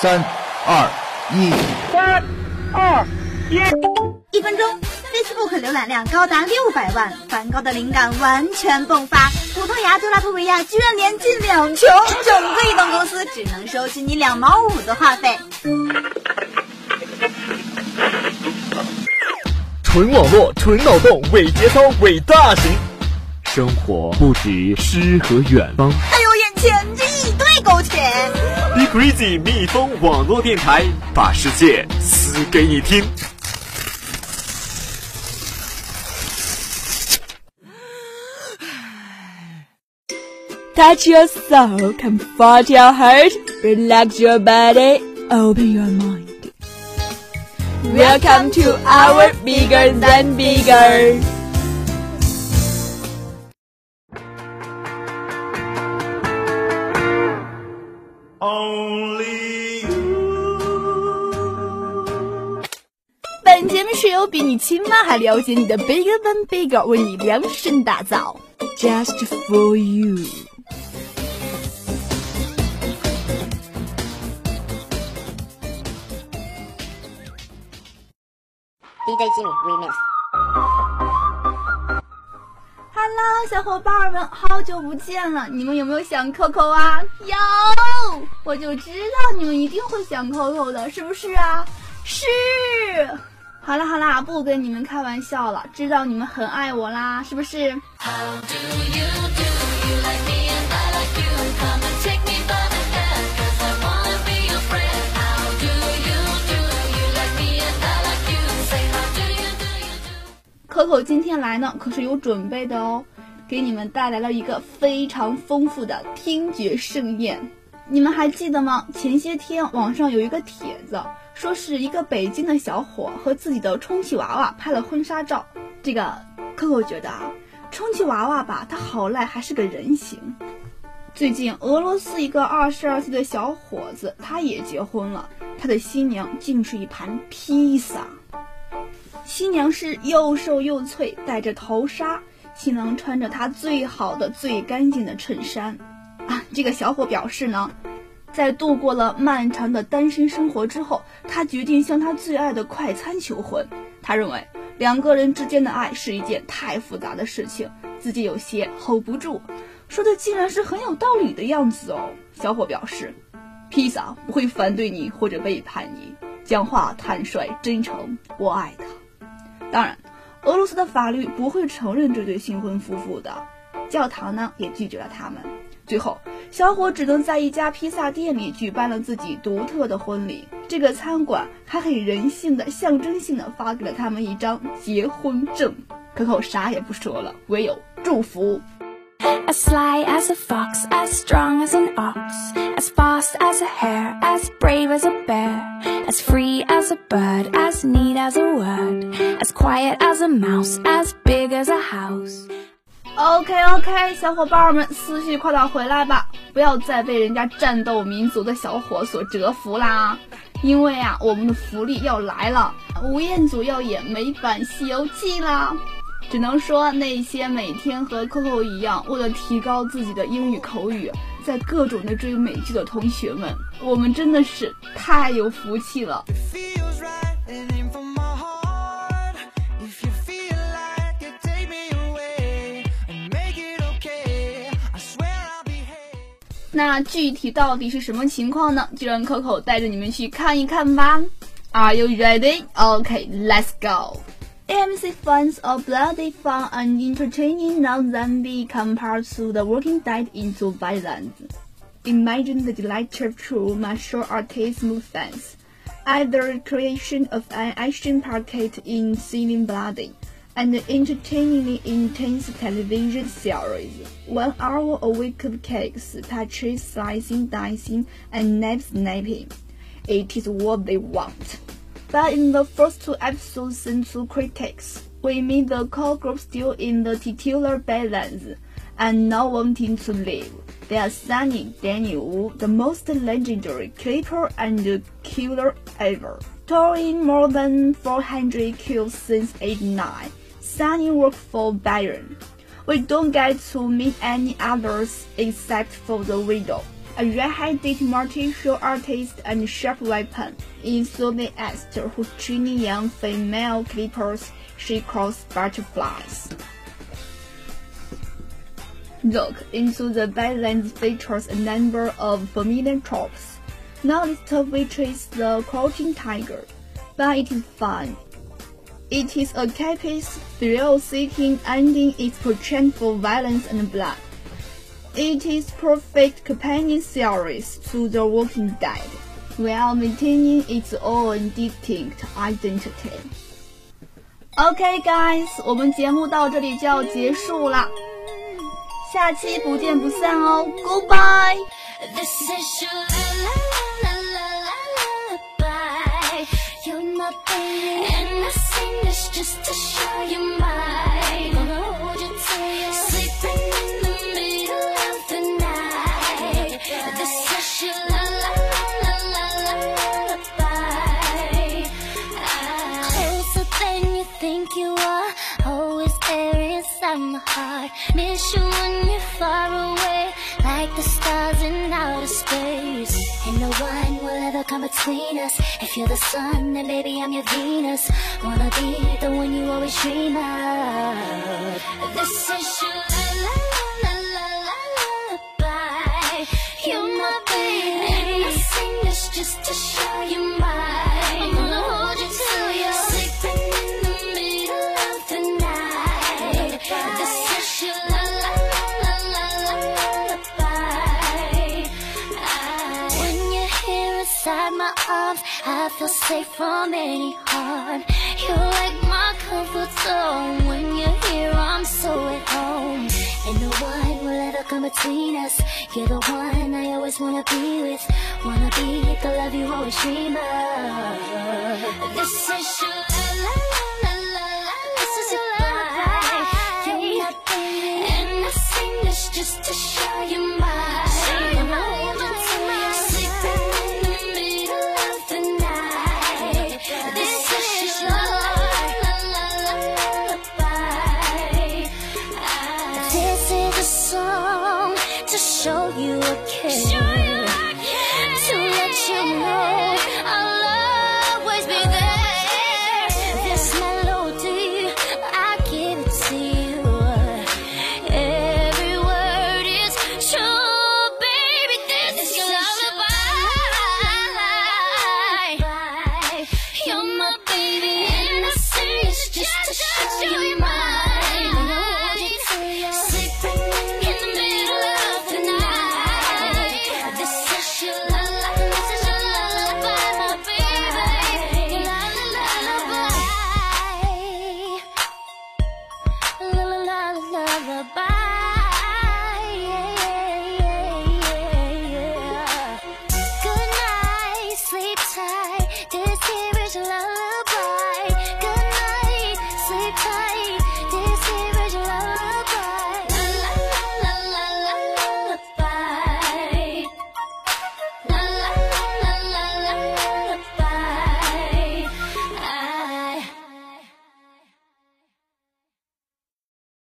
三、二、一。三、二、一。一分钟，Facebook 浏览量高达六百万，梵高的灵感完全迸发。葡萄牙多拉脱维亚居然连进两球，整个移动公司只能收取你两毛五的话费。纯网络，纯脑洞，伪节操，伪大型。生活不止诗和远方。还有，眼前这一堆苟且。Be Crazy 蜜蜂网络电台，把世界撕给你听。Touch your soul, comfort your heart, relax your body, open your mind. Welcome to our Bigger Than Bigger. 本节目是由比你亲妈还了解你的 Bigger Than Bigger 为你量身打造，Just for you。DJ Jimmy Remix。Hello，小伙伴们，好久不见了！你们有没有想 Coco 啊？有，我就知道你们一定会想 Coco 的，是不是啊？是。好啦好啦，不跟你们开玩笑了，知道你们很爱我啦，是不是？Coco 今天来呢，可是有准备的哦，给你们带来了一个非常丰富的听觉盛宴。你们还记得吗？前些天网上有一个帖子，说是一个北京的小伙和自己的充气娃娃拍了婚纱照。这个 Coco 觉得啊，充气娃娃吧，它好赖还是个人形。最近俄罗斯一个二十二岁的小伙子，他也结婚了，他的新娘竟是一盘披萨。新娘是又瘦又脆，戴着头纱，新郎穿着他最好的、最干净的衬衫。啊，这个小伙表示呢，在度过了漫长的单身生活之后，他决定向他最爱的快餐求婚。他认为两个人之间的爱是一件太复杂的事情，自己有些 hold 不住。说的竟然是很有道理的样子哦。小伙表示，披萨不会反对你或者背叛你，讲话坦率真诚，我爱他。当然，俄罗斯的法律不会承认这对新婚夫妇的，教堂呢也拒绝了他们。最后，小伙只能在一家披萨店里举办了自己独特的婚礼。这个餐馆还很人性的、象征性的发给了他们一张结婚证。可口啥也不说了，唯有祝福。As sly as a fox, as strong as an ox, as fast as a hare, as brave as a bear, as free as a bird, as neat as a word, as quiet as a mouse, as big as a house. OK OK，小伙伴们，思绪快点回来吧，不要再被人家战斗民族的小伙所折服啦！因为啊，我们的福利要来了，吴彦祖要演美版《西游记》啦！只能说那些每天和 Coco 一样，为了提高自己的英语口语，在各种的追美剧的同学们，我们真的是太有福气了。那具体到底是什么情况呢？就让 Coco 带着你们去看一看吧。Are you ready? Okay, let's go. AMC finds a bloody fun and entertaining non-zombie compared to the Walking Dead into violence. Imagine the delight of true martial artists' movements, either creation of an action packet in seeming bloody and entertainingly intense television series. One hour a week of cakes, touches, slicing, dicing, and knife snapping. It is what they want. But in the first two episodes sent to critics, we meet the core group still in the titular balance and not wanting to leave. They are Sunny Daniel Wu, the most legendary clipper and killer ever. Touring more than 400 kills since age 9, Sunny worked for Byron. We don't get to meet any others except for the widow. a red-headed martial artist and sharp weapon in Soviet who's training young female clippers she calls butterflies. Look into the Badlands features a number of familiar tropes, least of which is the crouching tiger, but it is fun. It is a capist, thrill-seeking ending its portrayal for violence and blood. It is perfect companion series to The Walking Dead, while maintaining its own distinct identity. OK, guys，我们节目到这里就要结束了，下期不见不散哦，Goodbye。 This is your la la la la la lullaby. You're my baby, and I just to show you mine. You sleeping in the middle of the night. This. Closer than you think you are, always there inside my heart. Miss you like the stars in outer space. And no one will ever come between us. If you're the sun, then baby I'm your Venus. Wanna be the one you always dream of. This is your la la la la la lullaby. You're my baby, and I sing this just to show inside my arms, I feel safe from any harm. You're like my comfort zone. When you're here, I'm so at home. And no one will ever come between us. You're the one I always wanna be with. Wanna be the love you always dream of. This is your la la la la. This is your lullaby. You're my baby, and I sing this just to show you mine. Lullaby,